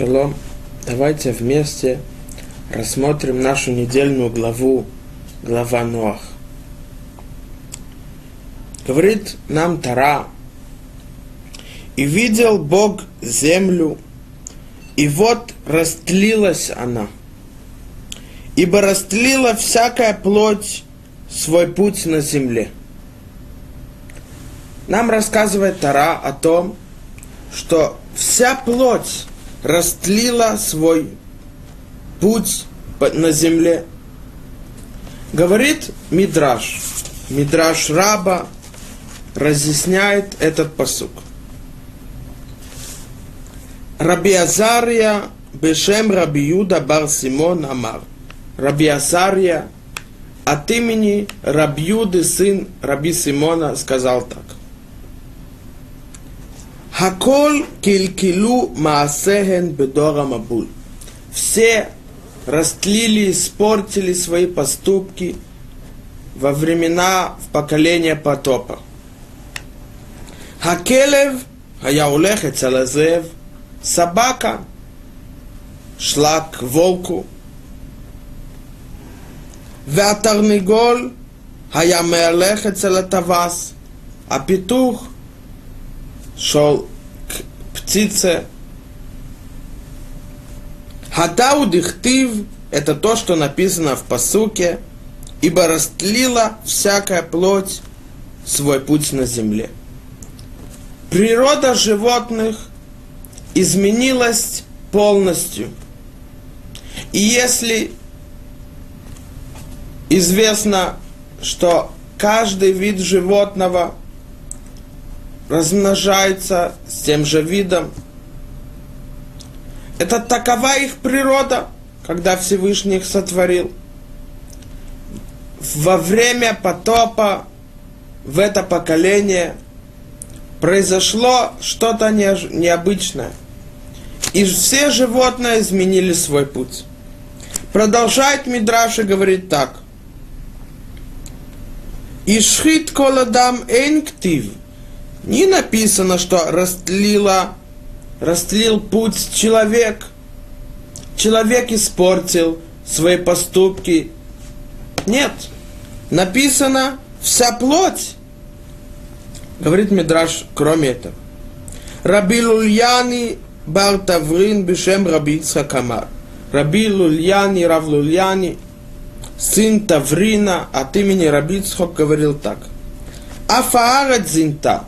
Шалом. Давайте вместе рассмотрим нашу недельную главу, глава Ноах. Говорит нам Тара, «И видел Бог землю, и вот растлилась она, ибо растлила всякая плоть свой путь на земле». Нам рассказывает Тара о том, что вся плоть растлила свой путь на земле. Говорит Мидраш. Мидраш Раба разъясняет этот посук. Раби Азария Бешем Раби Юда Бар Симон Амар. Раби Азария от имени Раби Юды, сын Раби Симона, сказал так. Хакол килькилу маасехен бедора мабул. Все растлили, испортили свои поступки во времена, в поколение потопа. Хакелев, Хаяулех и Цалазев, собака шла к волку. Вятарнигол, Хаямелех и Цалатавас, а петух шел к птице. Хатау дихтив – это то, что написано в посуке, ибо растлила всякая плоть свой путь на земле. Природа животных изменилась полностью. И если известно, что каждый вид животного размножаются с тем же видом. Это такова их природа, когда Всевышний их сотворил. Во время потопа в это поколение произошло что-то необычное. И все животные изменили свой путь. Продолжает Мидраш и говорит так. Ишхит коладам энктив. Не написано, что растлила, растлил путь человек. Человек испортил свои поступки. Нет. Написано вся плоть. Говорит Мидраш, кроме этого. Раби Лульяни бар Таврин бешем Раби Ицхак Амар. Раби Лульяни, Рав Лульяни, сын Таврина от имени Раби говорил так. Афаарат зинта.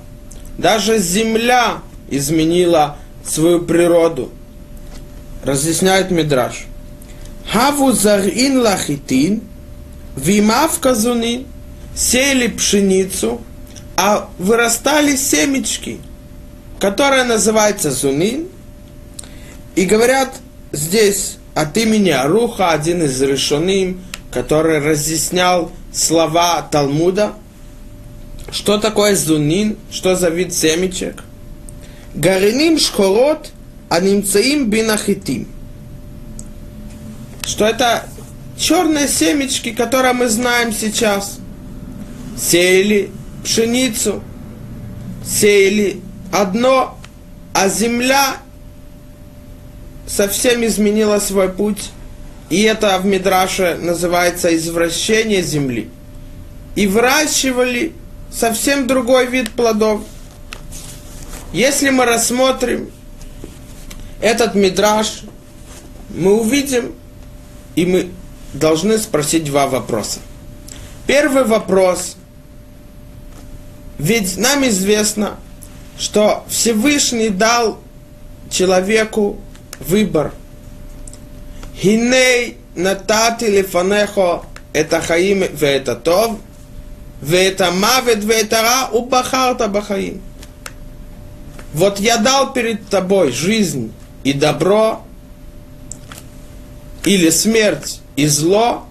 Даже земля изменила свою природу. Разъясняет Мидраш. Хаву зарин лахитин, вимав казунин, сеяли пшеницу, а вырастали семечки, которая называется зунин. И говорят здесь от имени Аруха, один из решеним, который разъяснял слова Талмуда – что такое зунин? Что за вид семечек? Гариним шхорот, а немцаим бинахитим. Что это черные семечки, которые мы знаем сейчас. Сеяли пшеницу, сеяли одно, а земля совсем изменила свой путь. И это в Мидраше называется извращение земли. И выращивали совсем другой вид плодов. Если мы рассмотрим этот мидраж, мы увидим, и мы должны спросить два вопроса. Первый вопрос. Ведь нам известно, что Всевышний дал человеку выбор. Хиней натати лифанехо это хаим это тов – вет амавет вет ара убахарта бахаим. Вот я дал перед тобой жизнь и добро, или смерть и зло,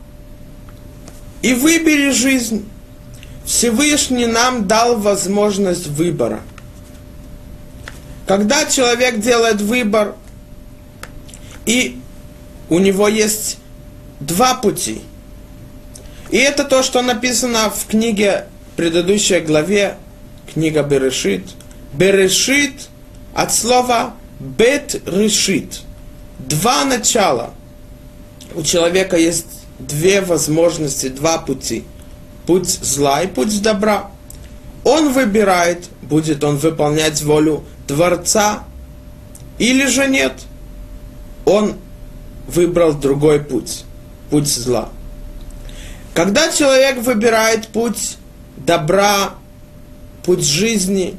и выбери жизнь. Всевышний нам дал возможность выбора. Когда человек делает выбор, и у него есть два пути – и это то, что написано в книге, предыдущей главе, книга Берешит. Берешит от слова бет решит. два начала. У человека есть две возможности, два пути. Путь зла и путь добра. Он выбирает, будет он выполнять волю Творца или же нет. Он выбрал другой путь, путь зла. Когда человек выбирает путь добра, путь жизни,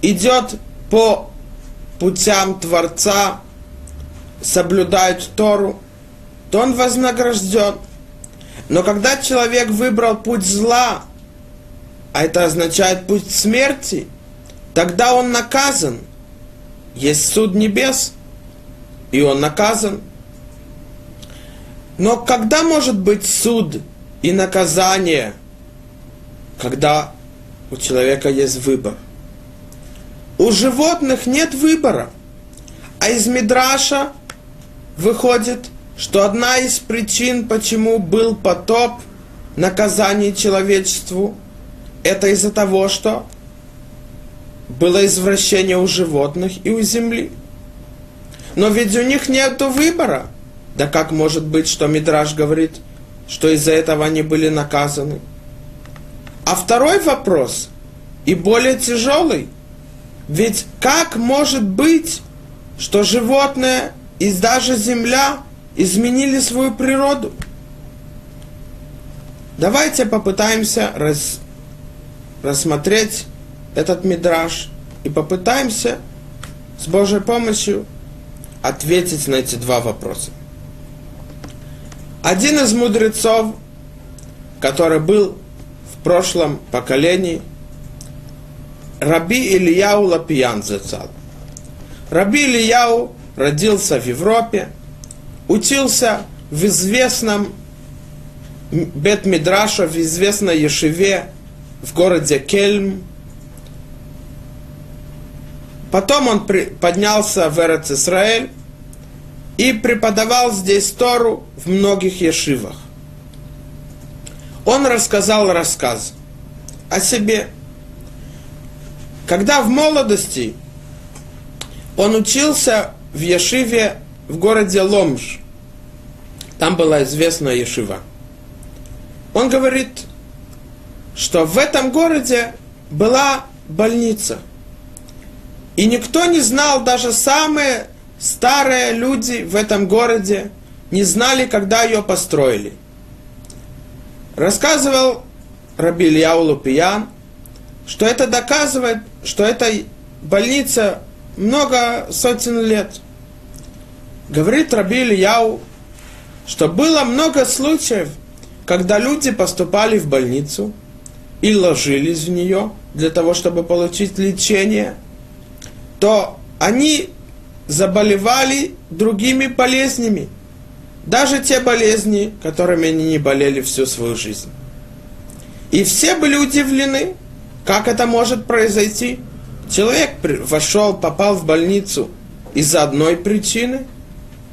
идет по путям Творца, соблюдает Тору, то он вознагражден. Но когда человек выбрал путь зла, а это означает путь смерти, тогда он наказан. Есть суд небес, и он наказан. Но когда может быть суд и наказание, когда у человека есть выбор? У животных нет выбора. А из Мидраша выходит, что одна из причин, почему был потоп, наказание человечеству, это из-за того, что было извращение у животных и у земли. Но ведь у них нет выбора. Да как может быть, что Мидраш говорит, что из-за этого они были наказаны? А второй вопрос, и более тяжелый – ведь как может быть, что животные и даже земля изменили свою природу? Давайте попытаемся рас, рассмотреть этот мидраж и попытаемся с Божьей помощью ответить на эти два вопроса. Один из мудрецов, который был в прошлом поколении – Раби Ильяу Лапиян зацал. Раби Ильяу родился в Европе, учился в известном Бет Мидраша, в известной Ешеве в городе Кельм. Потом он поднялся в Эрец Исраэль и преподавал здесь Тору в многих ешивах. Он рассказал рассказ о себе – когда в молодости он учился в Ешиве в городе Ломж, там была известная Ешива, он говорит, что в этом городе была больница. И никто не знал, даже самые старые люди в этом городе не знали, когда ее построили. Рассказывал Раби Ильяу Лупиян, что это доказывает, что эта больница много сотен лет. Говорит Раби Ильяу, что было много случаев, когда люди поступали в больницу и ложились в нее для того, чтобы получить лечение, то они заболевали другими болезнями. Даже те болезни, которыми они не болели всю свою жизнь. И все были удивлены, как это может произойти? Человек вошел, попал в больницу из-за одной причины,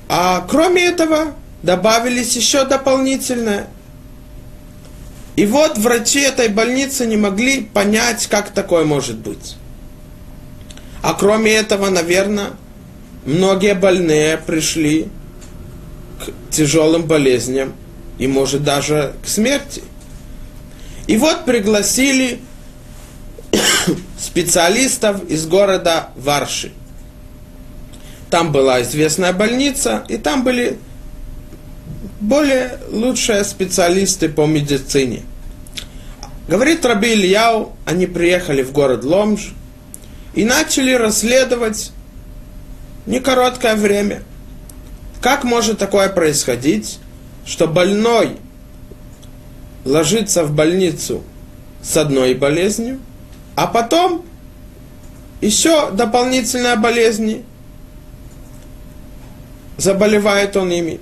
а кроме этого добавились еще дополнительное. И вот врачи этой больницы не могли понять, как такое может быть. А кроме этого, наверное, многие больные пришли к тяжелым болезням и, может, даже к смерти. И вот пригласили специалистов из города Варши. Там была известная больница, и там были более лучшие специалисты по медицине. Говорит Раби Ильяу, они приехали в город Ломж и начали расследовать не короткое время. Как может такое происходить, что больной ложится в больницу с одной болезнью, а потом еще дополнительные болезни. Заболевает он ими.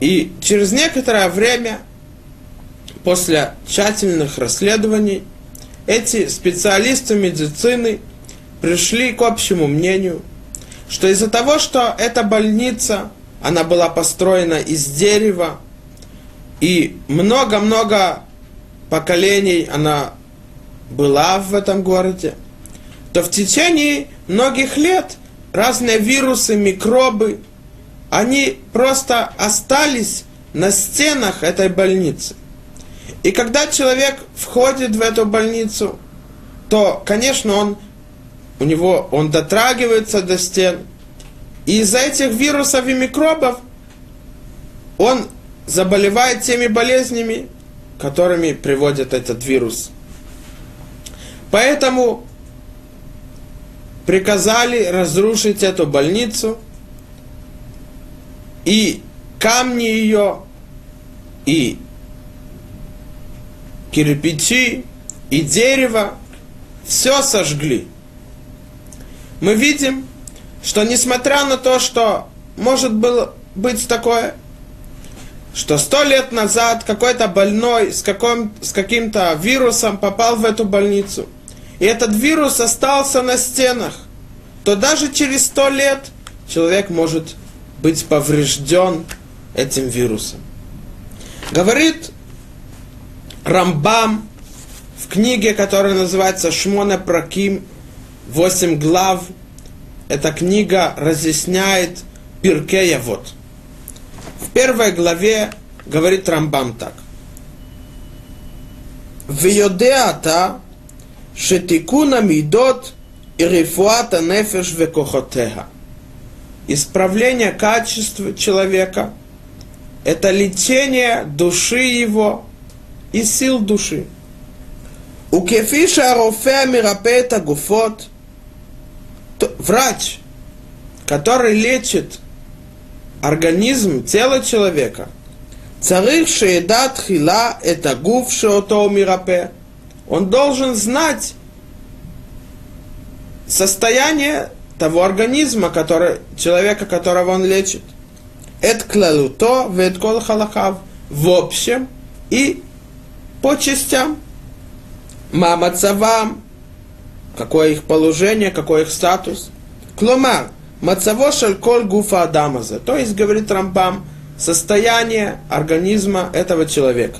И через некоторое время, после тщательных расследований, эти специалисты медицины пришли к общему мнению, что из-за того, что эта больница, она была построена из дерева, и много-много поколений она была в этом городе, то в течение многих лет разные вирусы, микробы, они просто остались на стенах этой больницы. И когда человек входит в эту больницу, то, конечно, он, у него, он дотрагивается до стен. И из-за этих вирусов и микробов он заболевает теми болезнями, которыми приводит этот вирус. Поэтому приказали разрушить эту больницу, и камни ее, и кирпичи, и дерево, все сожгли. Мы видим, что несмотря на то, что может было быть такое, что сто лет назад какой-то больной с, каким, с каким-то вирусом попал в эту больницу, и этот вирус остался на стенах, то даже через сто лет человек может быть поврежден этим вирусом. Говорит Рамбам в книге, которая называется Шмона Праким, Восемь глав. Эта книга разъясняет Пиркея вот. В первой главе говорит Рамбам так. Виодеата шетикуна мидот и рифуата нефеш векохотега. Исправление качества человека – это лечение души его и сил души. У кефиша арофеа мирапета гуфот – врач, который лечит организм, тело человека, царих шеедат хила это гувшего то мирапе, он должен знать состояние того организма, который, человека, которого он лечит. Это клалуто, веткол халахав, в общем и по частям. Мама цавам, какое их положение, какой их статус. Кломар, мацаво шальколь гуфа адамазе, то есть, говорит Рамбам, состояние организма этого человека.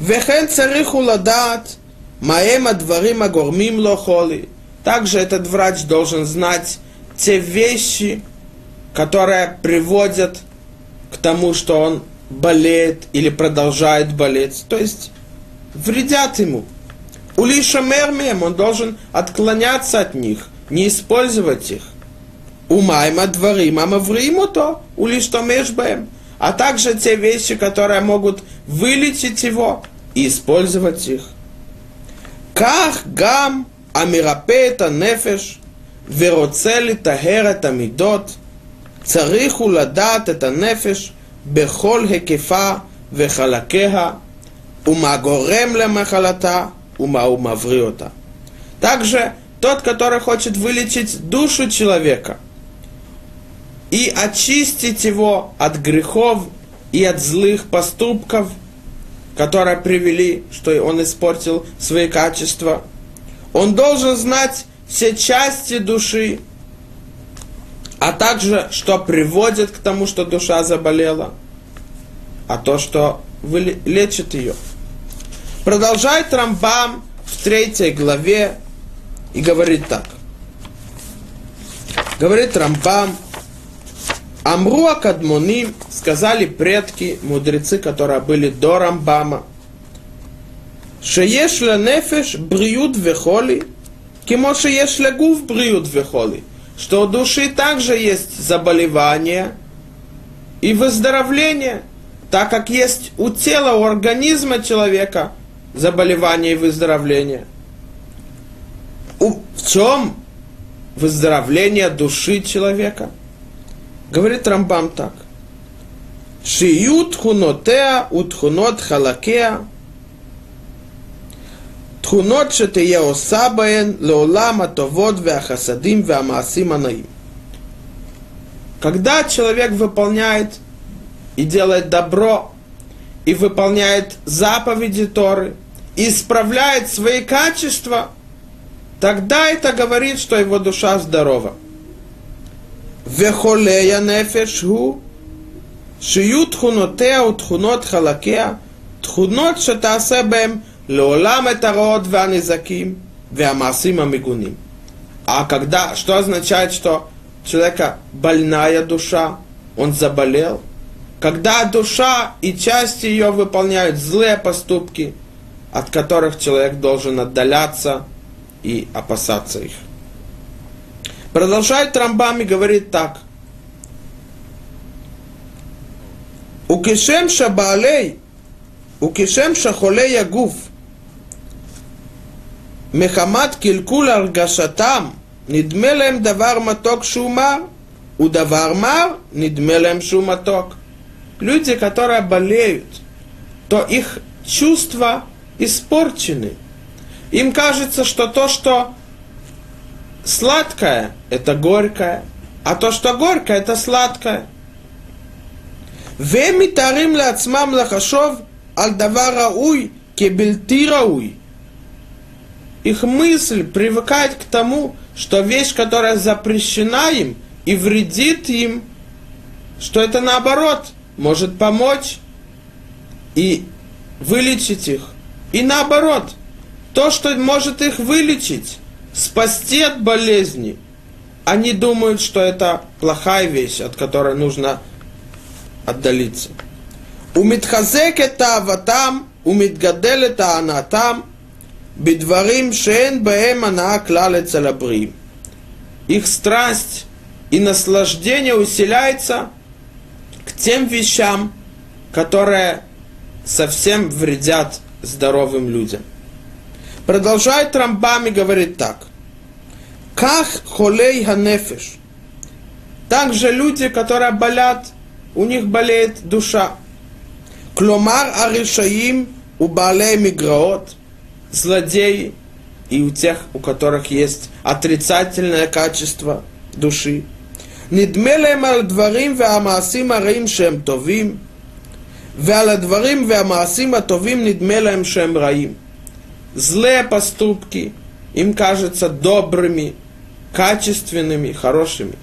Вехен цариху ладат, маэма дварима гормим лохоли. Также этот врач должен знать те вещи, которые приводят к тому, что он болеет или продолжает болеть. То есть вредят ему. Улиша мермием, он должен отклоняться от них, не использовать их. Умайма дворим, амаврим то, улиша межбаем. А также те вещи, которые могут вылечить его, и использовать их. Как гам המרפא את הנפש ורוצה לטהר את המידות, צריך הוא לדעת את הנפש בכל היקפה וחלקיה, ומה גורם למחלתה, ума ума вриота. Также тот, который хочет вылечить душу человека и очистить его от грехов и от злых поступков, которые привели, что он испортил свои качества. Он должен знать все части души, а также, что приводит к тому, что душа заболела, а то, что лечит ее – Продолжает Рамбам в третьей главе и говорит так. Говорит Рамбам, Амруа Кадмуним сказали предки, мудрецы, которые были до Рамбама, Шееш нефеш бриют вехоли, кимо шееш гув бриют вехоли, что у души также есть заболевание и выздоровление, так как есть у тела, у организма человека – заболевание и выздоровление. У, в чем выздоровление души человека – Говорит Рамбам так. Шию тхунотеа утхунот халакеа תכונות שתהיה עושה בהן לעולם הטובות והחסדים והמעשים הנאים. Когда человек выполняет и делает добро, и выполняет заповеди Торы, и исправляет свои качества, тогда это говорит, что его душа здорова. Вехолея нефешгу, шию тхунотеа утхунот халакеа, тхунот шатасебем, леолам это род ванизаким, веамасим амигуним. А когда, что означает, что человека больная душа, он заболел, когда душа и части ее выполняют злые поступки – от которых человек должен отдаляться и опасаться их. Продолжает Рамбам и говорит так. וכשם שבעלי, וכשם שחולי הגוף מחמת קלקול הרגשתם נדמה להם דבר מתוק שהוא מר, ודבר מר נדמה להם שהוא מתוק. Люди, которые болеют, то их чувства испорчены. Им кажется, что то, что сладкое, это горькое, а то, что горькое, это сладкое. והם מתארים לעצמם לחשוב על דבר ראוי כבלתי ראוי. Их мысль привыкает к тому, что вещь, которая запрещена им и вредит им, что это наоборот может помочь и вылечить их. И наоборот, то, что может их вылечить, спасти от болезни, они думают, что это плохая вещь, от которой нужно отдалиться. У Умитхазек это аватам, умитгадел это анатам, бедварим шен бэм анаклале целабрим. Их страсть и наслаждение усиляется к тем вещам, которые совсем вредят здоровым людям. Продолжает Рамбам и говорит так. Как холей ханефиш. Также люди, которые болят, у них болеет душа. Кломар аришаим у балей миграот. Злодеи и у тех, у которых есть отрицательное качество души. Нидмелем аль дварим ве амасим араим шем товим – ועל הדברים והמעשים הטובים נדמה להם שהם רעים. Злые поступки им кажутся добрыми, качественными, хорошими.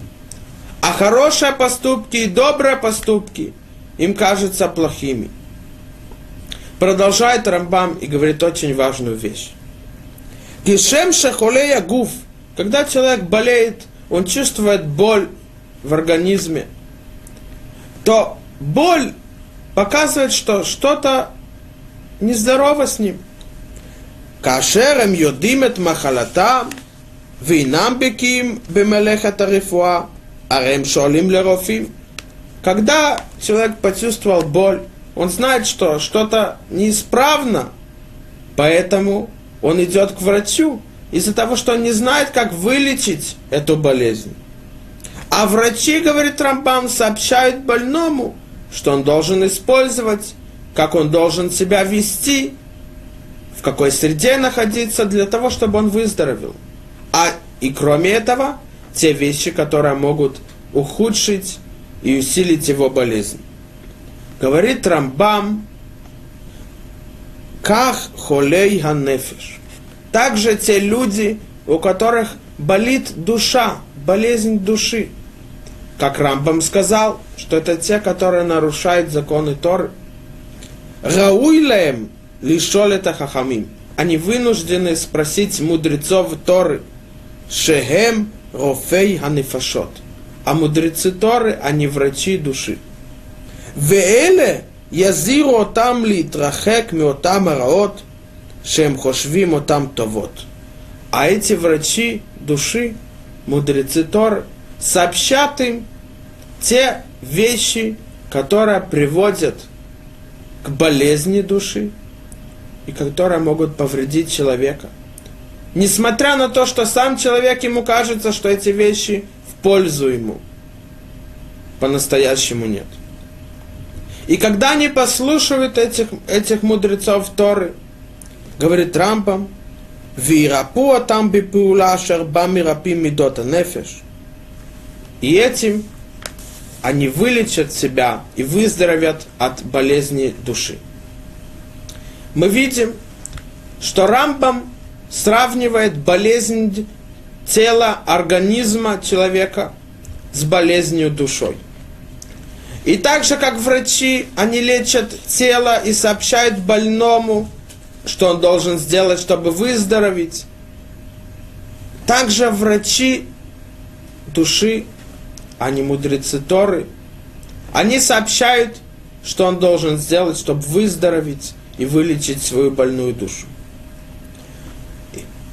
А хорошие поступки и добрые поступки им кажутся плохими. Продолжает Рамбам и говорит очень важную вещь. Кишем шахолея гуф. Когда человек болеет, он чувствует боль в организме, то боль показывает, что что-то нездорово с ним. Кашерем йодимет махалата, винам беким бемелеха тарифуа, арем шолим лерофим. Когда человек почувствовал боль, он знает, что что-то неисправно, поэтому он идет к врачу из-за того, что он не знает, как вылечить эту болезнь. А врачи, говорит Рамбам, сообщают больному – что он должен использовать, как он должен себя вести, в какой среде находиться для того, чтобы он выздоровел. А и кроме этого, те вещи, которые могут ухудшить и усилить его болезнь. Говорит Рамбам, как холей ханефиш. Также те люди, у которых болит душа, болезнь души как Рамбам сказал, что это те, которые нарушают законы Торы. Гауилем это хахамим. Они вынуждены спросить мудрецов Торы. Шехем рофей ханифашот. А мудрецы Торы, они врачи души. Веэле язиру отам литрахек миотам араот, шем хошвим отам товот. А эти врачи души, мудрецы Торы, сообщат им те вещи, которые приводят к болезни души и которые могут повредить человека. Несмотря на то, что сам человек ему кажется, что эти вещи в пользу ему, по-настоящему нет. И когда они послушают этих, этих мудрецов Торы, говорит Рамбам, «Вирапуа там бипула шербами рапим мидота нефеш». И этим они вылечат себя и выздоровят от болезни души. Мы видим, что Рамбам сравнивает болезнь тела, организма человека с болезнью душой. И так же, как врачи, они лечат тело и сообщают больному, что он должен сделать, чтобы выздороветь. также врачи души, а не мудрецы Торы, они сообщают, что он должен сделать, чтобы выздороветь и вылечить свою больную душу.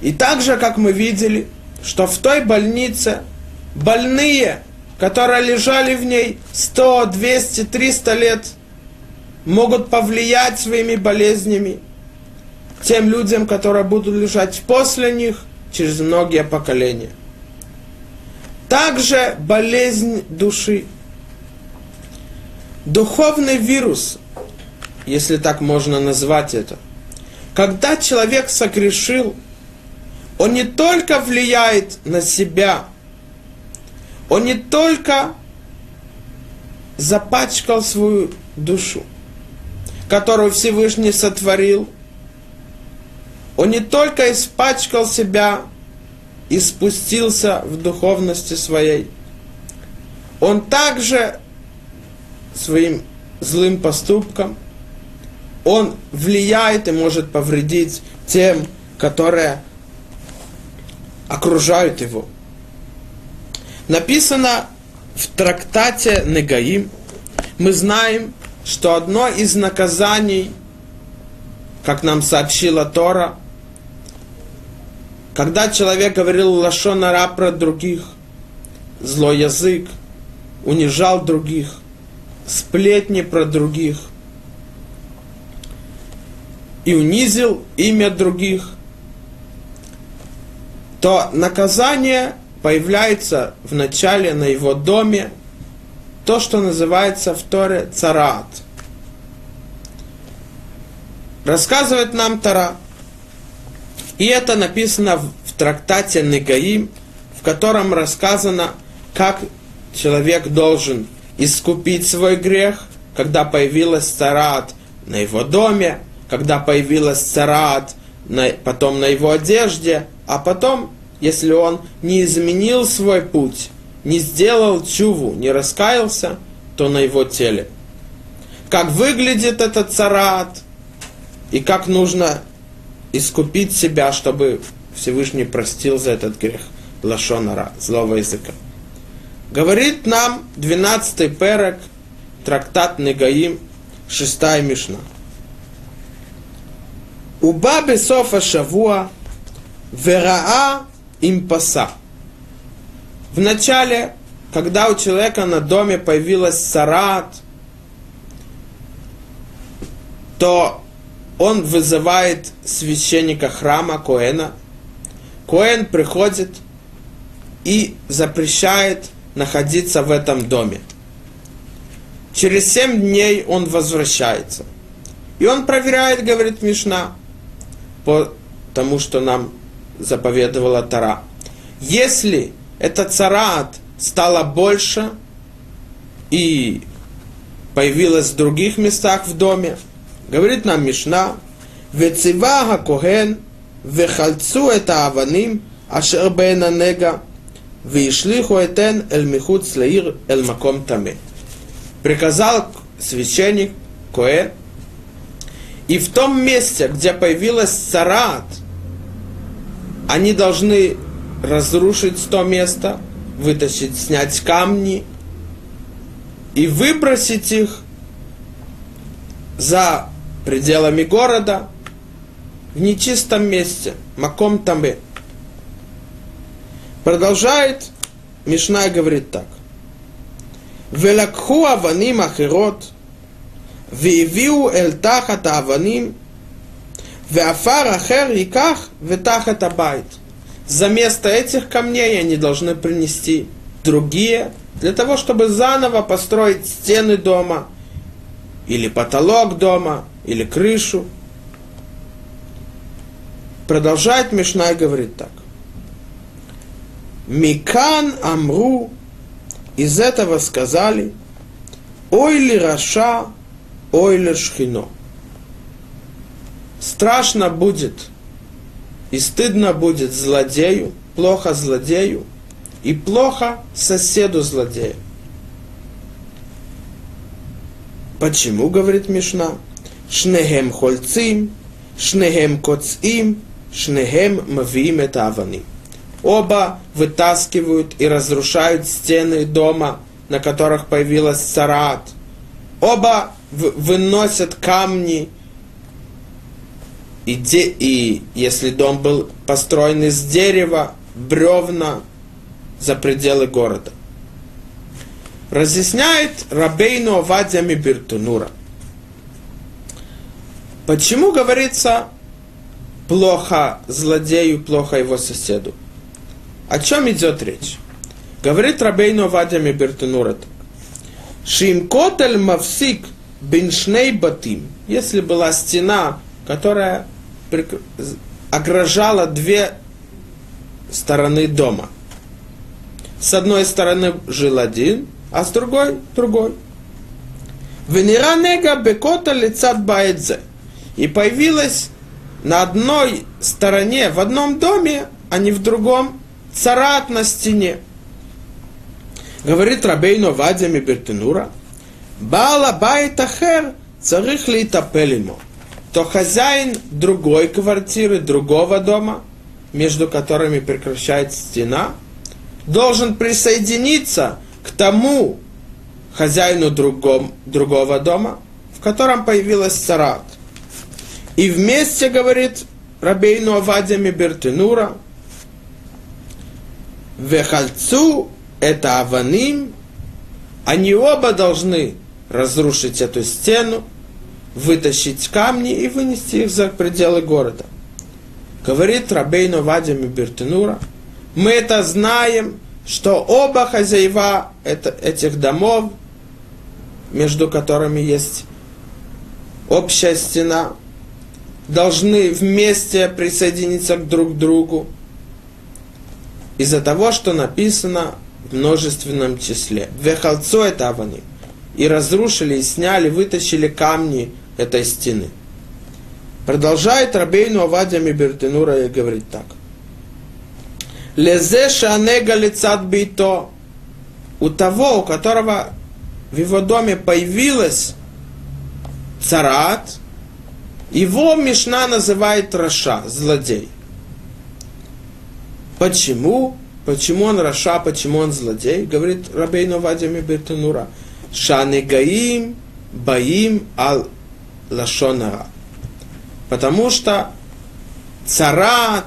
И также, как мы видели, что в той больнице больные, которые лежали в ней 100, 200, 300 лет, могут повлиять своими болезнями тем людям, которые будут лежать после них через многие поколения. Также болезнь души. Духовный вирус, если так можно назвать это. Когда человек согрешил, он не только влияет на себя, он не только запачкал свою душу, которую Всевышний сотворил, он не только испачкал себя и спустился в духовности своей, он также своим злым поступком, он влияет и может повредить тем, которые окружают его. Написано в трактате Негаим, мы знаем, что одно из наказаний, как нам сообщила Тора, когда человек говорил лашонара про других, злой язык, унижал других, сплетни про других и унизил имя других, то наказание появляется в начале на его доме, то, что называется в Торе царат. Рассказывает нам Тара. И это написано в, трактате Негаим, в котором рассказано, как человек должен искупить свой грех, когда появилась царат на его доме, когда появилась царат на, потом на его одежде, а потом если он не изменил свой путь, не сделал чуву, не раскаялся, то на его теле. Как выглядит этот царат, и как нужно искупить себя, чтобы Всевышний простил за этот грех лашонара, злого языка. Говорит нам 12-й перек, трактат Негаим, 6 Мишна. Уба бесофа шавуа, вераа им паса. В начале, когда у человека на доме появилась сарат, то он вызывает священника храма Коэна. Коэн приходит и запрещает находиться в этом доме. Через семь дней он возвращается. И он проверяет, говорит Мишна, по тому, что нам заповедовала Тара. Если эта царат стала больше и появилась в других местах в доме, Говорит нам Мишна, «Вецива хакоген вехальцу это аваним ашер бена нега вишлиху этен эль михут слеир эль таме». Приказал священник коэ. и в том месте, где появилась сарат, они должны разрушить то место, вытащить, снять камни и выбросить их за пределами города, в нечистом месте, маком и Продолжает, Мишна говорит так. Велакху аваним ахирот, виевиу эль тахат аваним, веафар ахер иках ветахат абайт. За место этих камней они должны принести другие, для того, чтобы заново построить стены дома, или потолок дома, или крышу. Продолжает Мишна и говорит так. Микан Амру, из этого сказали, ой ли Раша, ой ли Шхино страшно будет и стыдно будет злодею, плохо злодею и плохо соседу злодею. Почему, говорит Мишна? Шнехем хольцим, шнехем коцим, шнехем мавиим это аваним. Оба вытаскивают и разрушают стены дома, на которых появилась царат. Оба выносят камни и, де, и если дом был построен из дерева, бревна за пределы города. Разъясняет Рабейну Авадья Мибиртунура. Почему говорится плохо злодею, плохо его соседу? О чем идет речь? Говорит Рабейну Авадья Мибиртунура так. Шимкотель мавсик биншней батим. Если была стена, которая огражала две стороны дома. С одной стороны жил один, а с другой другой. Венеранега бекота лицат баэдзе. И появилась на одной стороне, в одном доме, а не в другом, царат на стене. Говорит Рабейно Вадями Бертенура, Бала байтахер царих ли ему то хозяин другой квартиры, другого дома, между которыми прекращается стена, должен присоединиться к тому хозяину другом, другого дома, в котором появилась царат. И вместе, говорит Рабейну Авадями Бертенура, Вехальцу это Аваним, они оба должны разрушить эту стену, вытащить камни и вынести их за пределы города. Говорит Рабейну Вадим Бертенура, мы это знаем, что оба хозяева это, этих домов, между которыми есть общая стена, должны вместе присоединиться к друг другу из-за того, что написано в множественном числе. Вехалцо это авани. И разрушили, и сняли, вытащили камни этой стены. Продолжает Рабейну Авадия Мибертенура и говорит так. Лезе шанега лицат бейто. У того, у которого в его доме появилась царат, его Мишна называет Раша, злодей. Почему? Почему он Раша, почему он злодей? Говорит Рабейну Вадия Мибертенура. Шанегаим баим ал лашонара. Потому что царат,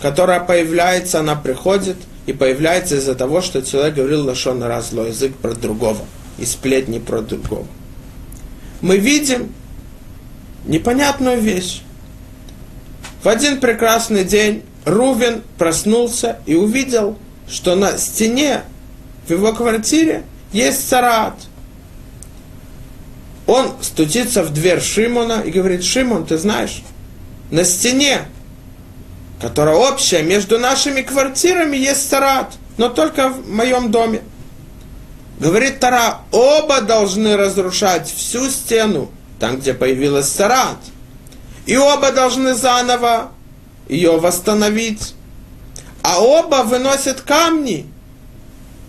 которая появляется, она приходит и появляется из-за того, что человек говорил лашонара, злой язык про другого, и сплетни про другого. Мы видим непонятную вещь. В один прекрасный день Рувен проснулся и увидел, что на стене в его квартире есть царат – он стучится в дверь Шимона и говорит, Шимон, ты знаешь, на стене, которая общая между нашими квартирами, есть сарат, но только в моем доме. Говорит Тара, оба должны разрушать всю стену, там, где появилась сарат. И оба должны заново ее восстановить. А оба выносят камни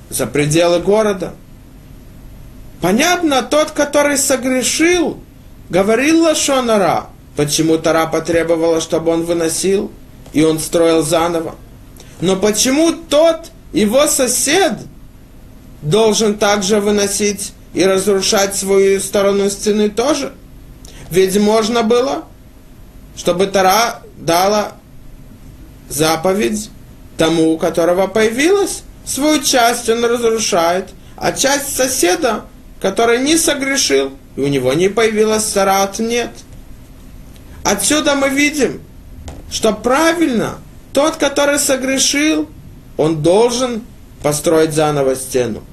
за пределы города – Понятно, тот, который согрешил, говорил Лашонара. Почему Тара потребовала, чтобы он выносил, и он строил заново? Но почему тот, его сосед, должен также выносить и разрушать свою сторону стены тоже? Ведь можно было, чтобы Тара дала заповедь тому, у которого появилась, свою часть он разрушает, а часть соседа который не согрешил, и у него не появилась сарат, нет. Отсюда мы видим, что правильно, тот, который согрешил, он должен построить заново стену.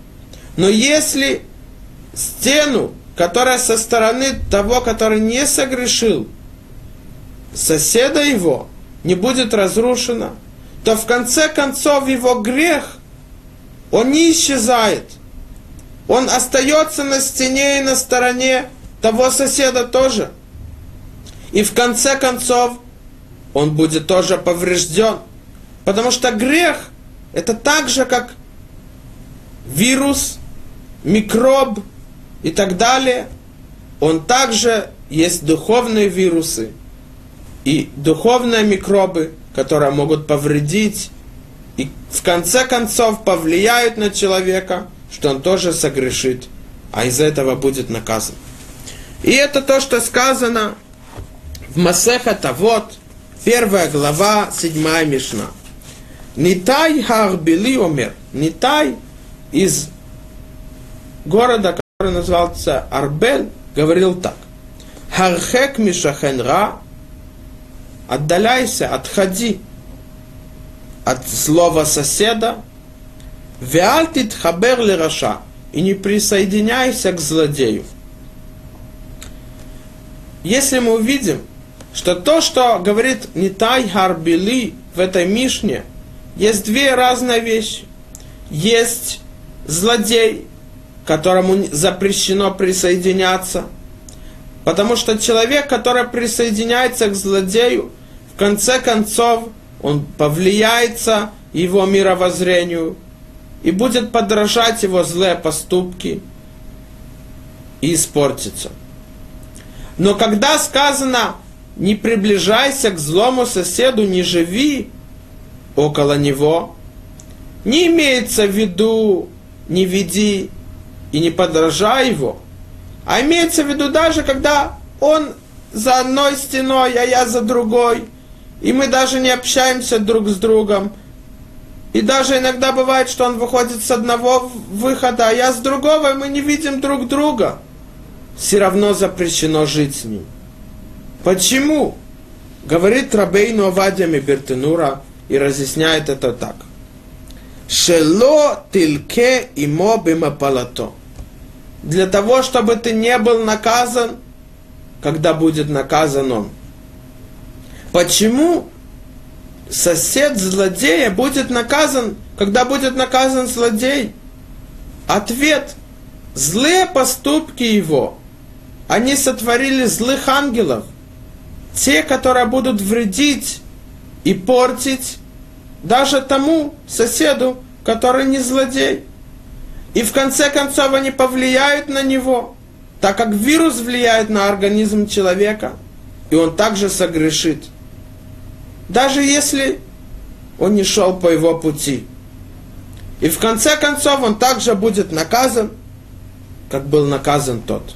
Но если стену, которая со стороны того, который не согрешил, соседа его, не будет разрушена, то в конце концов его грех, он не исчезает – он остается на стене и на стороне того соседа тоже. И в конце концов он будет тоже поврежден. Потому что грех это так же, как вирус, микроб и так далее. Он также есть духовные вирусы и духовные микробы, которые могут повредить и в конце концов повлияют на человека, что он тоже согрешит, а из-за этого будет наказан. И это то, что сказано в Масеха Тавот, первая глава, седьмая Мишна. Нитай Харбили умер. Нитай из города, который назывался Арбель, говорил так. Хархек Мишахенра, отдаляйся, отходи от злого соседа, Веальтит хабер лираша, и не присоединяйся к злодею. Если мы увидим, что то, что говорит Нитай Харбили в этой Мишне, есть две разные вещи. Есть злодей, которому запрещено присоединяться. Потому что человек, который присоединяется к злодею, в конце концов, он повлияется его мировоззрению и будет подражать его злые поступки и испортится. Но когда сказано «не приближайся к злому соседу, не живи около него», не имеется в виду «не веди и не подражай его», а имеется в виду даже, когда он за одной стеной, а я за другой, и мы даже не общаемся друг с другом, и даже иногда бывает, что он выходит с одного выхода, а я с другого, и мы не видим друг друга. Все равно запрещено жить с ним. Почему? Говорит Рабейну Авадия Бертенура и разъясняет это так. Шело тильке имо бимапалато для того, чтобы ты не был наказан, когда будет наказан он. Почему сосед злодея будет наказан, когда будет наказан злодей? Ответ. Злые поступки его, они сотворили злых ангелов. Те, которые будут вредить и портить даже тому соседу, который не злодей. И в конце концов они повлияют на него, так как вирус влияет на организм человека, и он также согрешит. Даже если он не шел по его пути. И в конце концов он также будет наказан, как был наказан тот.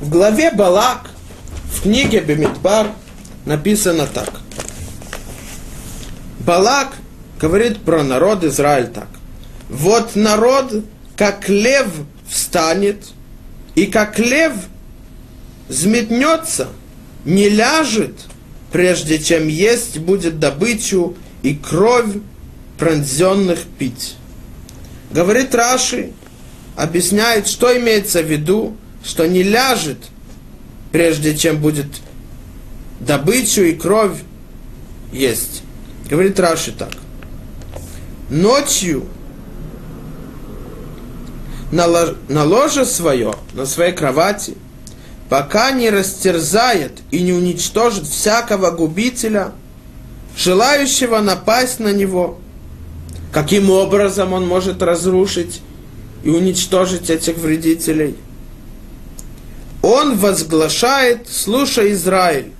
В главе Балак в книге Бемидбар написано так. Балак говорит про народ Израиль так. Вот народ, как лев встанет, и как лев взметнется, не ляжет, прежде чем есть будет добычу и кровь пронзенных пить. Говорит Раши, объясняет, что имеется в виду, что не ляжет, прежде чем будет добычу и кровь есть. Говорит Раши так ночью на, лож, на ложе свое, на своей кровати, пока не растерзает и не уничтожит всякого губителя, желающего напасть на него, каким образом он может разрушить и уничтожить этих вредителей. Он возглашает, слушай, Израиль,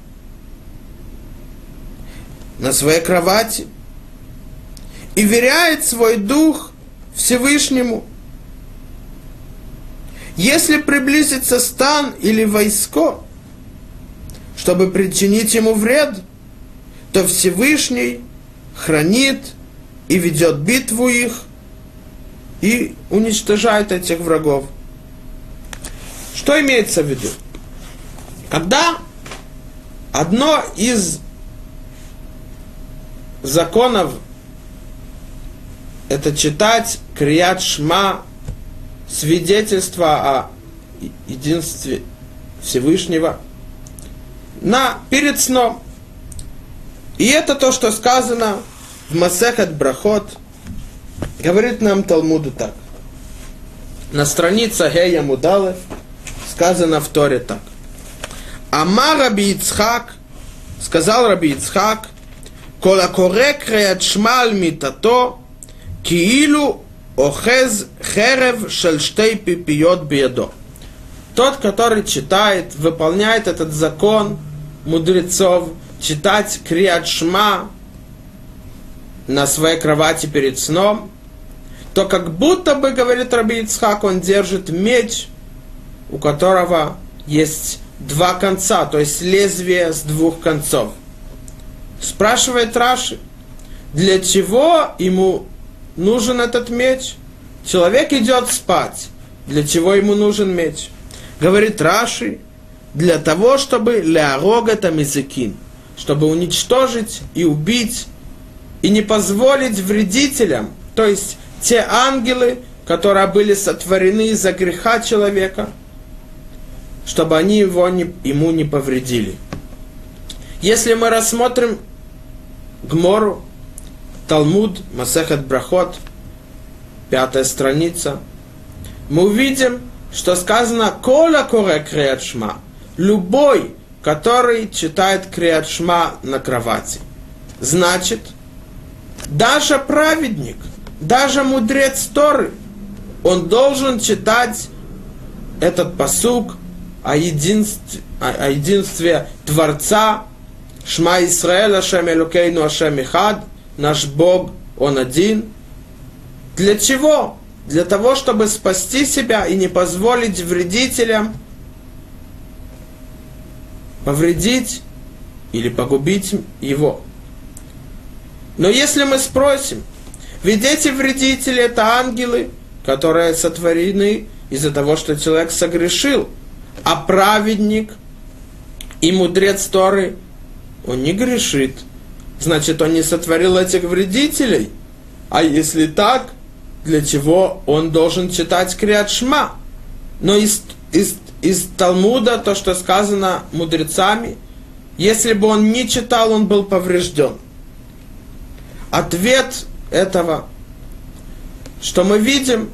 на своей кровати, и веряет свой дух Всевышнему. Если приблизится стан или войско, чтобы причинить ему вред, то Всевышний хранит и ведет битву их и уничтожает этих врагов. Что имеется в виду? Когда одно из законов это читать Крият Шма, свидетельство о единстве Всевышнего на, перед сном. И это то, что сказано в Масехат Брахот, говорит нам Талмуду так. На странице Гея Мудалев сказано в Торе так. Ама Раби Ицхак, сказал Раби Ицхак, Кола корек крият шмаль митато, Киилу охез херев шельштей пипиот бедо. Тот, который читает, выполняет этот закон мудрецов, читать Криат Шма на своей кровати перед сном, то как будто бы, говорит Раби Ицхак, он держит меч, у которого есть два конца, то есть лезвие с двух концов. Спрашивает Раши, для чего ему нужен этот меч? Человек идет спать. Для чего ему нужен меч? Говорит Раши, для того, чтобы ляорога тамизыкин, чтобы уничтожить и убить, и не позволить вредителям, то есть те ангелы, которые были сотворены из-за греха человека, чтобы они его не, ему не повредили. Если мы рассмотрим Гмору, Талмуд, Масехет Брахот, пятая страница, мы увидим, что сказано «Кола коре креатшма» – любой, который читает креатшма на кровати. Значит, даже праведник, даже мудрец Торы, он должен читать этот посук о единстве, о единстве Творца, Шма Исраэля, Ашем Элюкейну, Ашем Ихад, наш Бог, Он один. Для чего? Для того, чтобы спасти себя и не позволить вредителям повредить или погубить его. Но если мы спросим, ведь эти вредители это ангелы, которые сотворены из-за того, что человек согрешил, а праведник и мудрец Торы, он не грешит. Значит, он не сотворил этих вредителей. А если так, для чего он должен читать Криат? Но из, из из Талмуда, то, что сказано мудрецами, если бы он не читал, он был поврежден. Ответ этого, что мы видим,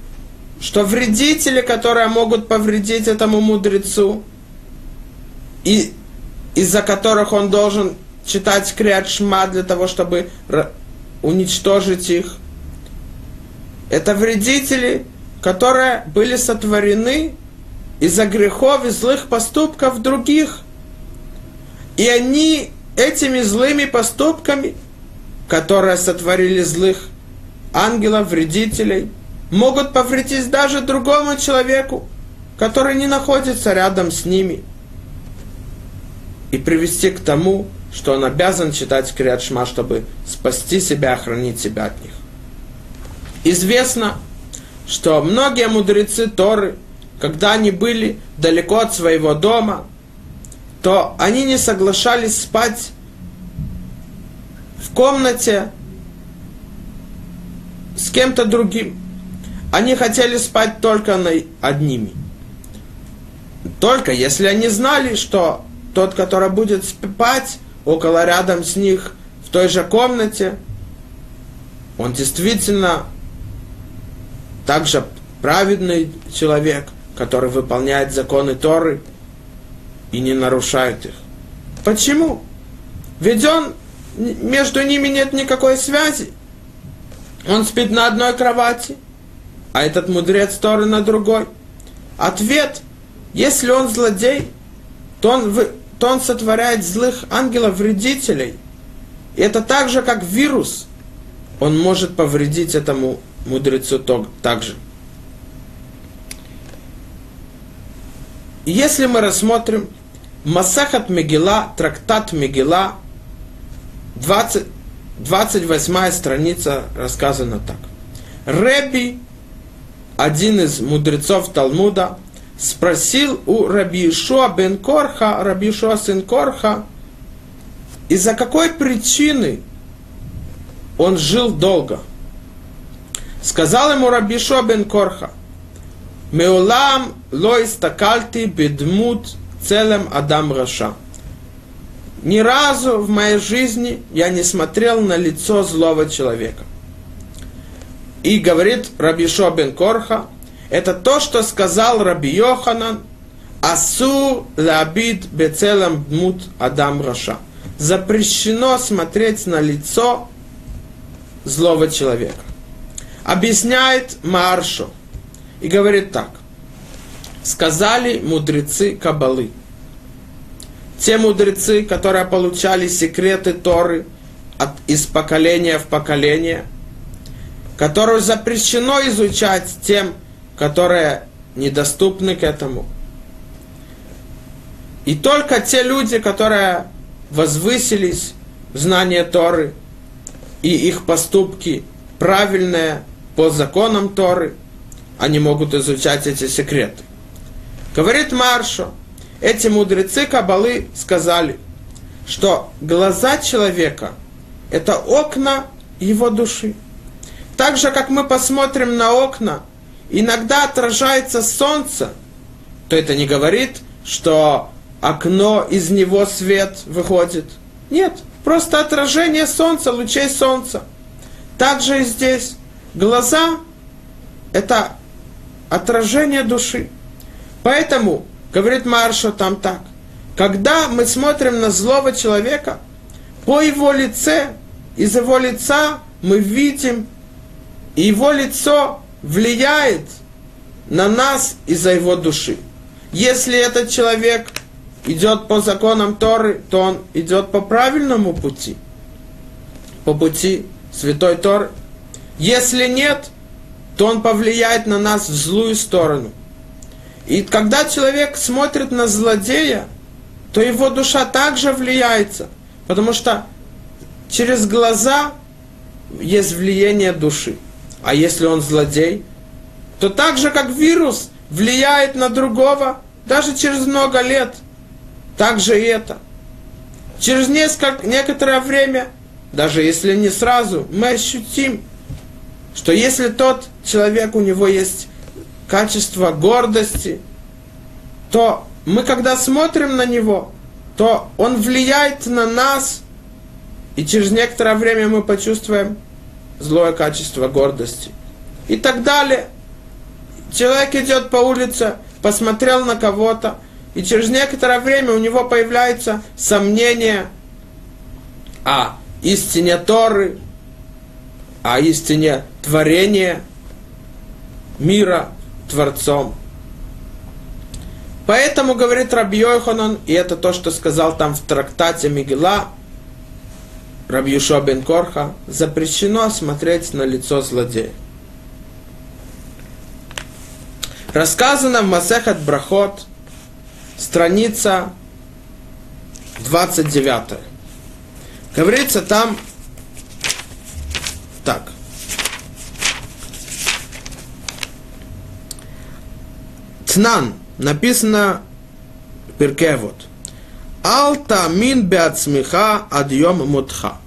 что вредители, которые могут повредить этому мудрецу, и из-за которых он должен читать Криат Шма для того, чтобы уничтожить их, это вредители, которые были сотворены из-за грехов и злых поступков других. И они этими злыми поступками, которые сотворили злых ангелов, вредителей, могут повредить даже другому человеку, который не находится рядом с ними, и привести к тому, что он обязан читать Криат Шма, чтобы спасти себя, охранить себя от них. Известно, что многие мудрецы Торы – когда они были далеко от своего дома, то они не соглашались спать в комнате с кем-то другим. Они хотели спать только на одними. Только если они знали, что тот, который будет спать около рядом с них в той же комнате, он действительно также праведный человек – который выполняет законы Торы и не нарушает их. Почему? Ведь он, между ними нет никакой связи. Он спит на одной кровати, а этот мудрец Торы на другой. Ответ, если он злодей, то он, то он сотворяет злых ангелов-вредителей. И это так же, как вирус. Он может повредить этому мудрецу также. если мы рассмотрим Масахат Мегила, трактат Мегила, 20, 28 страница рассказана так. Реби, один из мудрецов Талмуда, спросил у Раби Ишуа бен Корха, Раби Ишуа сын Корха, из-за какой причины он жил долго. Сказал ему Раби Ишуа бен Корха, מעולם לא הסתכלתי בדמות צלם אדם רשע. Ни разу в моей жизни я не смотрел на лицо злого человека. И говорит Раби Йеошуа бен Корха, это то, что сказал Раби Йоханан, אסור להביט בצלם דמות אדם רשע. Запрещено смотреть на лицо злого человека. Объясняет Маршо – и говорит так. Сказали мудрецы Кабалы. те мудрецы, которые получали секреты Торы от, из поколения в поколение, которую запрещено изучать тем, которые недоступны к этому. И только те люди, которые возвысились в знание Торы, и их поступки правильные по законам Торы, они могут изучать эти секреты. Говорит Маршо, эти мудрецы Кабалы сказали, что глаза человека – это окна его души. Так же, как мы посмотрим на окна, иногда отражается солнце, то это не говорит, что окно, из него свет выходит. Нет, просто отражение солнца, лучей солнца. Также и здесь. Глаза – это отражение души. Поэтому, говорит Маршо там так, когда мы смотрим на злого человека, по его лице, из его лица мы видим, и его лицо влияет на нас из-за его души. Если этот человек идет по законам Торы, то он идет по правильному пути, по пути Святой Торы. Если нет, то он повлияет на нас в злую сторону. И когда человек смотрит на злодея, то его душа также влияется, потому что через глаза есть влияние души. А если он злодей, то так же, как вирус влияет на другого, даже через много лет, так же и это. Через несколько, некоторое время, даже если не сразу, мы ощутим, что если тот человек, у него есть качество гордости, то мы, когда смотрим на него, то он влияет на нас, и через некоторое время мы почувствуем злое качество гордости. И так далее. Человек идет по улице, посмотрел на кого-то, и через некоторое время у него появляется сомнение о истине Торы, о истине творения мира Творцом. Поэтому, говорит Раби Йоханан, и это то, что сказал там в трактате Мигела, Раби Юшо бен Корха, запрещено смотреть на лицо злодея. Рассказано в Масехат Брахот, страница 29. Говорится там так. Тнан, написано Перкевод. Алта мин беацмиха адьем мутха.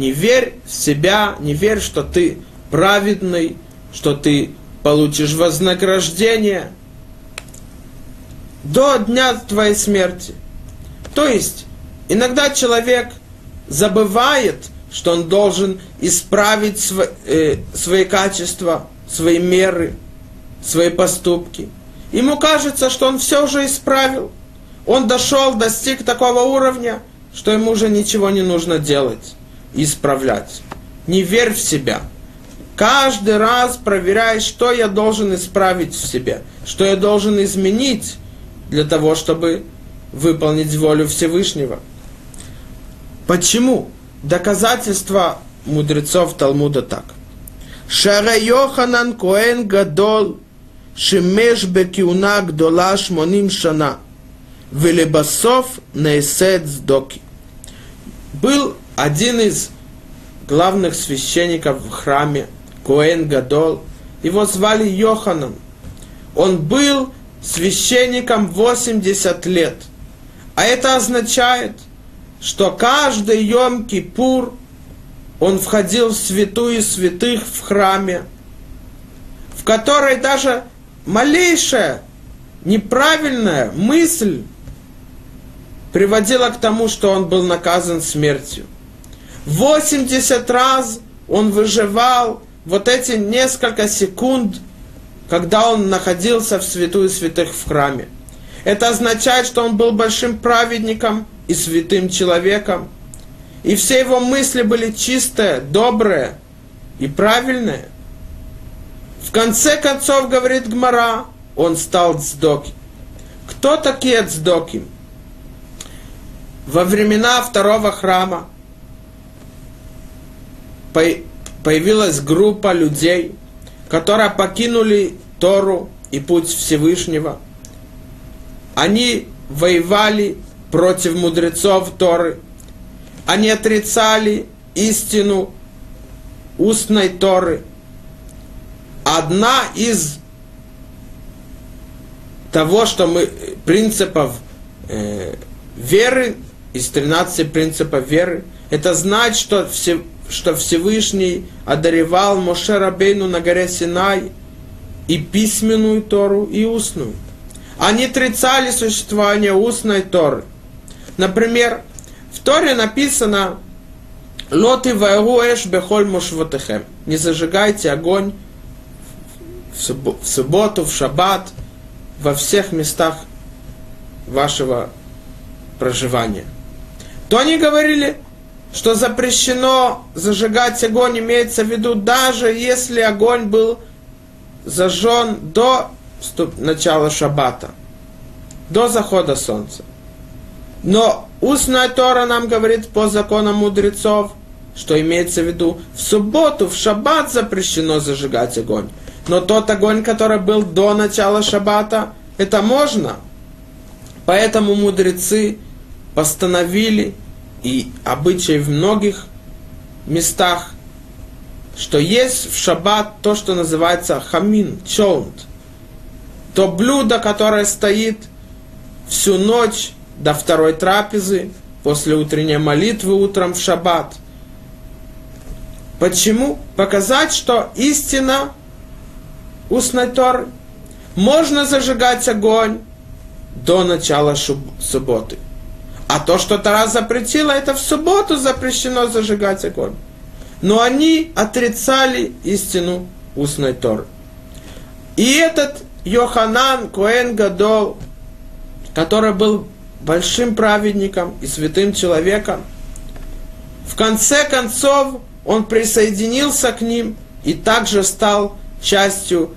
Не верь в себя, не верь, что ты праведный, что ты получишь вознаграждение до дня твоей смерти. То есть, иногда человек забывает, что он должен исправить св- э, свои качества, свои меры, свои поступки. Ему кажется, что он все уже исправил. Он дошел, достиг такого уровня, что ему уже ничего не нужно делать исправлять. Не верь в себя. Каждый раз проверяй, что я должен исправить в себе, что я должен изменить для того, чтобы выполнить волю Всевышнего. Почему? Доказательства мудрецов Талмуда так. Шара Йоханан Коэн Гадол Шемеш Бекиуна Гдола Шмоним Шана Велебасов Нейсет Сдоки. Был один из главных священников в храме – Коэн Гадол. Его звали Йоханан. Он был священником 80 лет. А это означает, что каждый Йом-Кипур он входил в святую святых в храме, в которой даже малейшая неправильная мысль приводила к тому, что он был наказан смертью. 80 раз он выживал вот эти несколько секунд, когда он находился в святую святых в храме. Это означает, что он был большим праведником и святым человеком. И все его мысли были чистые, добрые и правильные. В конце концов, говорит Гмара, он стал цдоки. Кто такие цдоки? Во времена второго храма появилась группа людей, которые покинули Тору и путь Всевышнего. Они воевали против мудрецов Торы. Они отрицали истину устной Торы. Одна из того, что мы принципов э, веры, из 13 принципов веры, это знать, что, все, что Всевышний одаревал Моше Рабейну на горе Синай и письменную Тору, и устную. Они отрицали существование устной Торы. Например, в Торе написано «Лоты ваэруэш бехоль мушвотехем» Не зажигайте огонь в субботу, в шаббат, во всех местах вашего проживания. То они говорили, что запрещено зажигать огонь, имеется в виду, даже если огонь был зажжен до начала шаббата, до захода солнца. Но устная Тора нам говорит по законам мудрецов, что имеется в виду, в субботу, в шаббат запрещено зажигать огонь. Но тот огонь, который был до начала шаббата, это можно. Поэтому мудрецы постановили, и обычай в многих местах, что есть в шаббат то, что называется хамин, чонт. То блюдо, которое стоит всю ночь до второй трапезы, после утренней молитвы утром в шаббат. Почему? Показать, что истина устной Торы. Можно зажигать огонь до начала субботы. А то, что Тара запретила, это в субботу запрещено зажигать огонь. Но они отрицали истину устной Торы. И этот Йоханан Коэн Гадол, который был большим праведником и святым человеком, в конце концов он присоединился к ним и также стал частью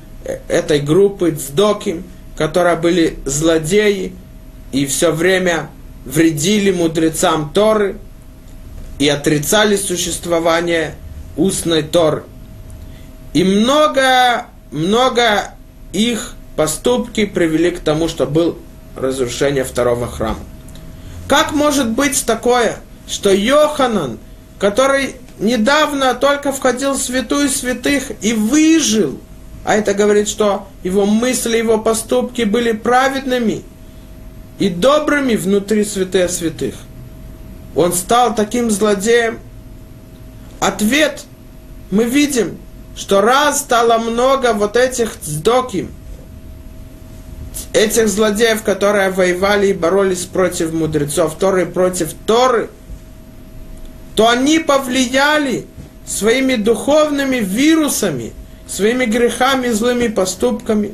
этой группы Цдоким, которые были злодеи и все время вредили мудрецам Торы и отрицали существование устной Торы. И много, много их поступки привели к тому, что был разрушение второго храма. Как может быть такое, что Йоханан, который недавно только входил в святую святых и выжил, а это говорит, что его мысли, его поступки были праведными и добрыми внутри святых святых. Он стал таким злодеем. Ответ мы видим, что раз стало много вот этих цдоким, этих злодеев, которые воевали и боролись против мудрецов Торы, против Торы, то они повлияли своими духовными вирусами, своими грехами, злыми поступками.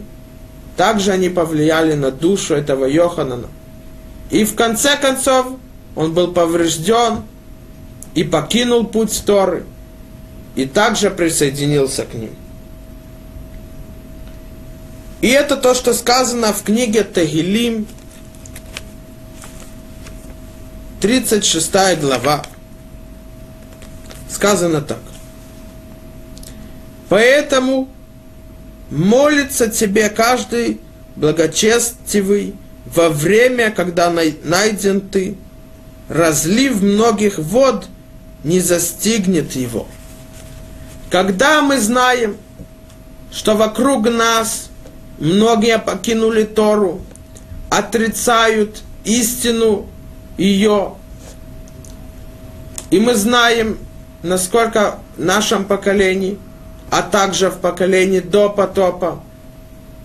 Также они повлияли на душу этого Йоханана. И в конце концов он был поврежден и покинул путь Торы – и также присоединился к ним. И это то, что сказано в книге Тагилим, 36 глава. Сказано так. Поэтому молится тебе каждый благочестивый во время, когда найден ты, разлив многих вод не застигнет его. Когда мы знаем, что вокруг нас многие покинули Тору, отрицают истину ее, и мы знаем, насколько в нашем поколении, а также в поколении до потопа,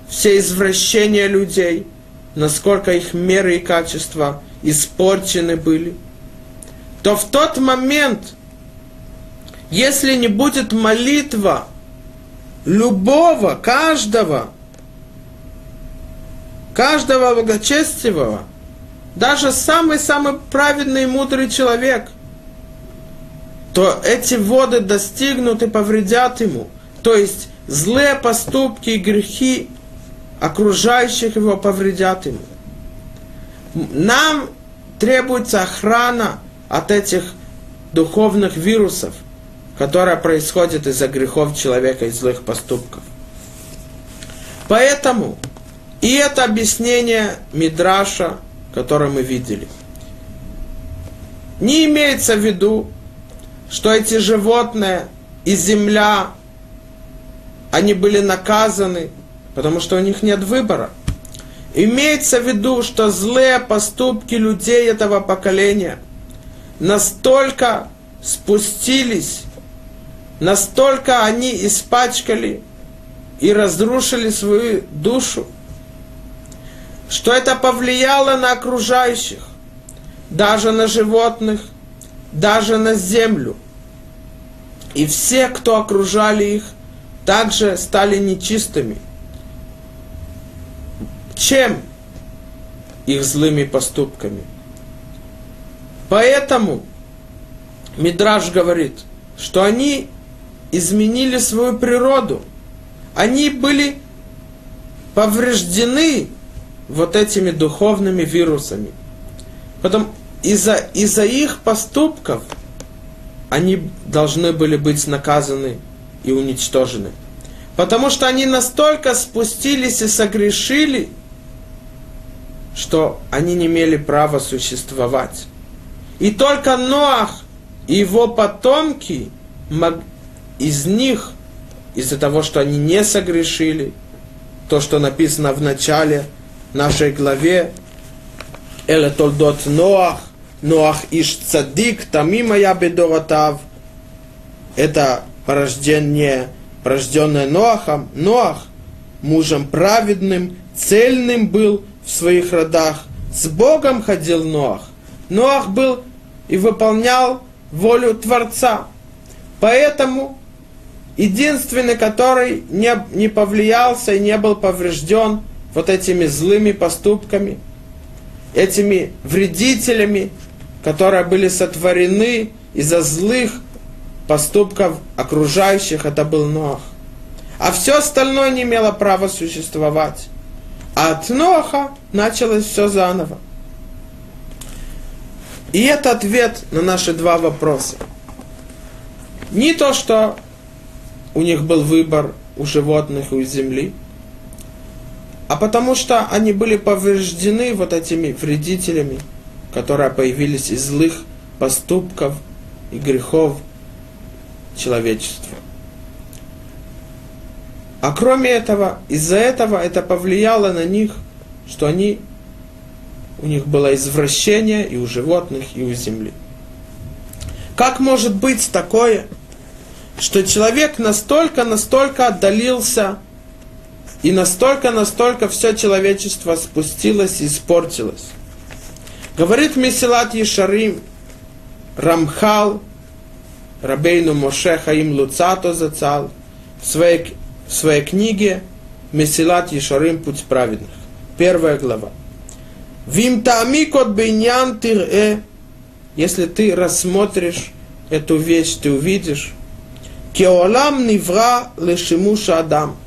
все извращения людей, насколько их меры и качества испорчены были, то в тот момент – если не будет молитва любого, каждого, каждого благочестивого, даже самый-самый праведный и мудрый человек, то эти воды достигнут и повредят ему. То есть злые поступки и грехи окружающих его повредят ему. Нам требуется охрана от этих духовных вирусов, которая происходит из-за грехов человека и злых поступков. Поэтому и это объяснение Мидраша, которое мы видели. Не имеется в виду, что эти животные и земля, они были наказаны, потому что у них нет выбора. Имеется в виду, что злые поступки людей этого поколения настолько спустились, настолько они испачкали и разрушили свою душу, что это повлияло на окружающих, даже на животных, даже на землю. И все, кто окружали их, также стали нечистыми. Чем? Их злыми поступками. Поэтому Мидраж говорит, что они изменили свою природу. Они были повреждены вот этими духовными вирусами. Потом из-за из их поступков они должны были быть наказаны и уничтожены. Потому что они настолько спустились и согрешили, что они не имели права существовать. И только Ноах и его потомки из них, из-за того, что они не согрешили, то, что написано в начале нашей главе, Эле Толдот Ноах, Ноах Иш Цадик, Тамима я бедоратав, это порождение, порожденное Ноахом, Ноах, мужем праведным, цельным был в своих родах, с Богом ходил Ноах. Ноах был и выполнял волю Творца. Поэтому единственный, который не, не повлиялся и не был поврежден – вот этими злыми поступками, этими вредителями, которые были сотворены из-за злых поступков окружающих, это был Ноах. А все остальное не имело права существовать. А от Ноаха началось все заново. И это ответ на наши два вопроса. Не то, что у них был выбор у животных и у земли – а потому что они были повреждены вот этими вредителями, которые появились из злых поступков и грехов человечества. А кроме этого, из-за этого это повлияло на них, что они, у них было извращение и у животных, и у земли. Как может быть такое, что человек настолько, настолько отдалился и настолько, настолько все человечество спустилось и испортилось. Говорит Месилат Ешарим, Рамхал, Рабейну Моше Хаим Луцато Зацал, в своей, в своей книге Месилат Ешарим Путь праведных. Первая глава. Вим таамикот бейнян тирэ, если ты рассмотришь эту вещь, ты увидишь, кеолам нивра лешимуша адам –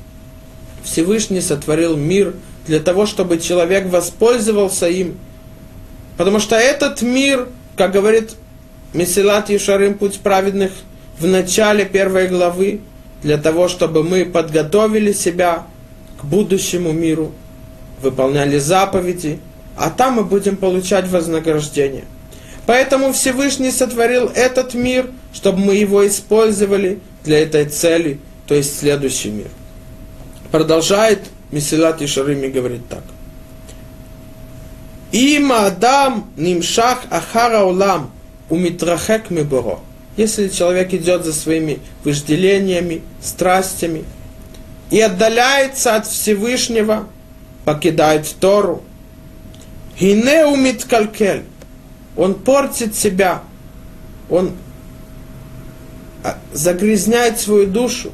Всевышний сотворил мир для того, чтобы человек воспользовался им. Потому что этот мир, как говорит Месилат Ешарим, путь праведных, в начале первой главы, для того, чтобы мы подготовили себя к будущему миру, выполняли заповеди, а там мы будем получать вознаграждение. Поэтому Всевышний сотворил этот мир, чтобы мы его использовали для этой цели, то есть следующий мир. Продолжает Месилат и говорит так. Има Адам нимшах ахара улам умитрахек миборо. Если человек идет за своими вожделениями, страстями и отдаляется от Всевышнего, покидает Тору, Гине умит калькель. Он портит себя, он а, загрязняет свою душу.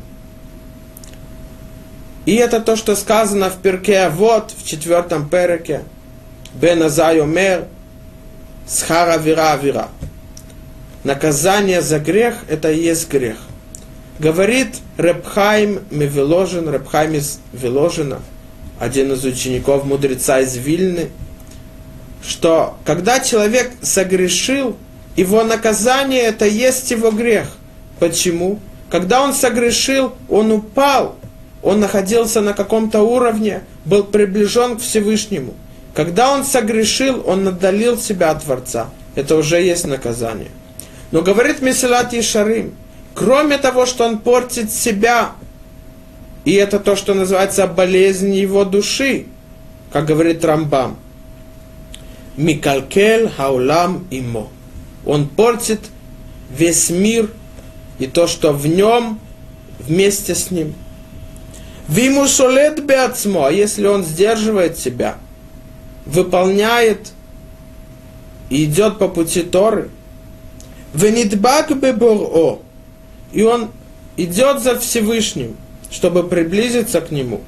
И это то, что сказано в перке вот в четвертом переке. Бен Азайомер, схара вира вира. Наказание за грех – это и есть грех. Говорит Репхайм Мевеложин, Репхайм из Веложина, один из учеников мудреца из Вильны, что когда человек согрешил, его наказание это есть его грех. Почему? Когда он согрешил, он упал, он находился на каком-то уровне, был приближен к Всевышнему. Когда он согрешил, он отдалил себя от Творца. Это уже есть наказание. Но говорит Месилат Ишарим, кроме того, что он портит себя, и это то, что называется болезнь его души, как говорит Рамбам, Микалкель хаулам имо. Он портит весь мир и то, что в нем вместе с ним. Виму шолет беацмо, а если он сдерживает себя, выполняет и идет по пути Торы, венитбак беборо, и он идет за Всевышним, чтобы приблизиться к нему.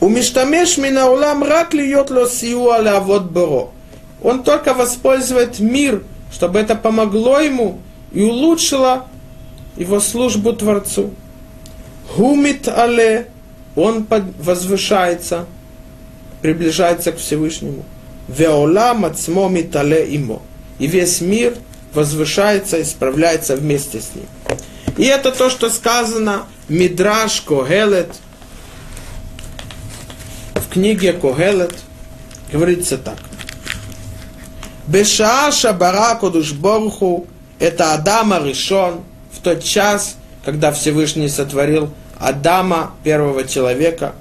У миштамеш минаулам рак льет ло сиуа вот боро. Он только воспользует мир, чтобы это помогло ему и улучшило его службу Творцу. Гумит але, он возвышается, приближается к Всевышнему. Веола мацмо митале имо. И весь мир возвышается и справляется вместе с ним. И это то, что сказано Мидраш Когелет в книге Когелет. Говорится так. Бешаа Шабара Кодуш Боруху это Адама решен в тот час, когда Всевышний сотворил Адама, первого человека.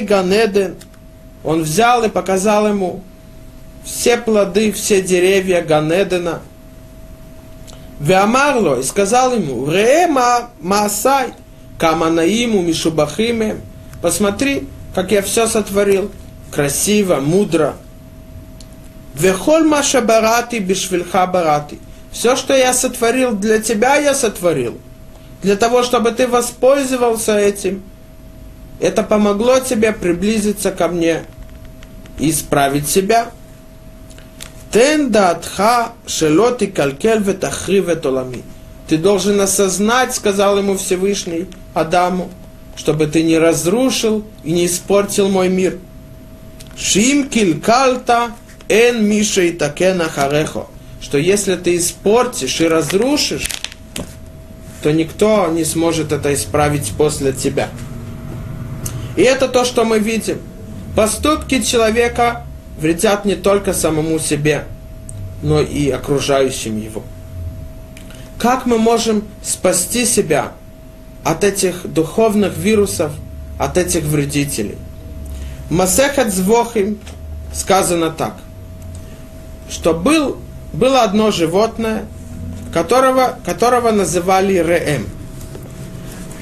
Ганеден. Он взял и показал ему все плоды, все деревья Ганедена. Веамарло и сказал ему, Реема Маасай, Каманаиму Мишубахиме, посмотри, как я все сотворил, красиво, мудро. Вехоль Маша Барати Бишвильха Барати. Все, что я сотворил для тебя, я сотворил. Для того, чтобы ты воспользовался этим. Это помогло тебе приблизиться ко мне и исправить себя. Тен даатха шелоти калькель ветахрив олами. Ты должен осознать, сказал ему Всевышний Адаму, чтобы ты не разрушил и не испортил мой мир. Шим килькалта эн миша и такена харехо. Что если ты испортишь и разрушишь, то никто не сможет это исправить после тебя. И это то, что мы видим. Поступки человека вредят не только самому себе, но и окружающим его. Как мы можем спасти себя от этих духовных вирусов, от этих вредителей? Масехат Звохим сказано так, что был, было одно животное, которого, которого называли Реем.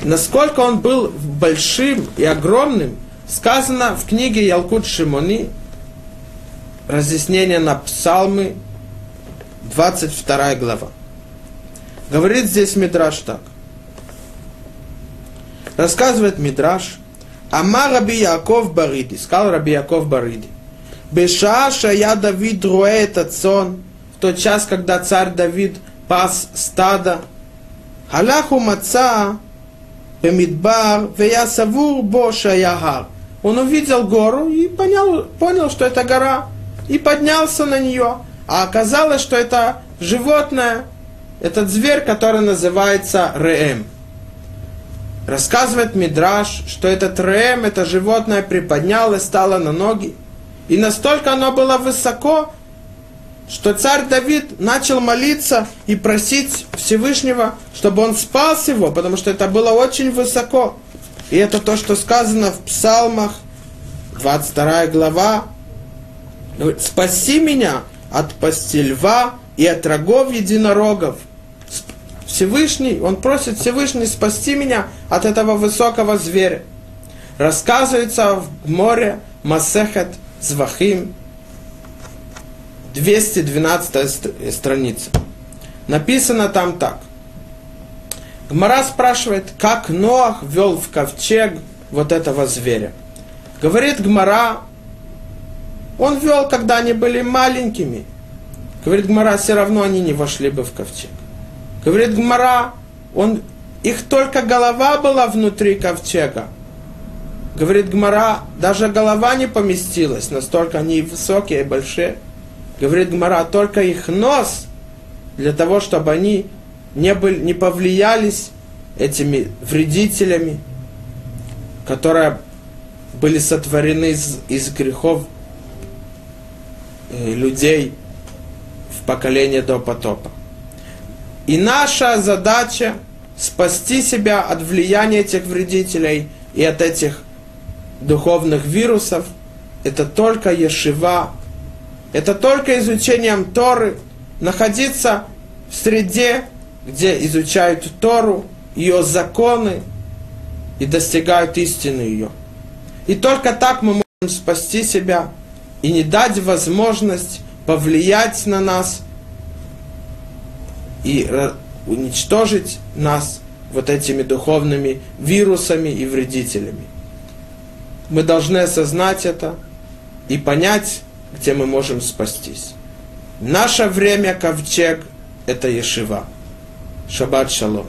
Насколько он был большим и огромным, сказано в книге Ялкут Шимони, разъяснение на псалмы, 22 глава. Говорит здесь Мидраш так. Рассказывает Мидраш, Ама Раби Яков Бариди, сказал Раби Яков Бариди, Бешаша я Давид руэ этот сон, в тот час, когда царь Давид пас стадо, Халаху маца бемидбар, вея савур бо шаяхар. Он увидел гору и понял, понял, что это гора и поднялся на нее. А оказалось, что это животное, этот зверь, который называется Реем. Рассказывает Мидраш, что этот Реем, это животное приподнялось, стало на ноги. И настолько оно было высоко, что царь Давид начал молиться и просить Всевышнего, чтобы он спас его, потому что это было очень высоко. И это то, что сказано в Псалмах, 22 глава, спаси меня от пасти льва и от рогов единорогов. Всевышний, он просит Всевышний спасти меня от этого высокого зверя. Рассказывается в море Масехет Звахим, 212 страница. Написано там так. Гмара спрашивает, как Ноах вел в ковчег вот этого зверя. Говорит Гмара, он вел, когда они были маленькими. Говорит Гмара, все равно они не вошли бы в ковчег. Говорит Гмара, он, их только голова была внутри ковчега. Говорит Гмара, даже голова не поместилась, настолько они высокие и большие. Говорит Гмара, только их нос, для того, чтобы они не, были, не повлиялись этими вредителями, которые были сотворены из, из грехов э, людей в поколение до потопа. И наша задача спасти себя от влияния этих вредителей и от этих духовных вирусов, это только Ешива, это только изучением Торы, находиться в среде, где изучают Тору, ее законы и достигают истины ее. И только так мы можем спасти себя и не дать возможность повлиять на нас и уничтожить нас вот этими духовными вирусами и вредителями. Мы должны осознать это и понять, где мы можем спастись. Наше время ковчег – это Ешива. Шаббат шалом.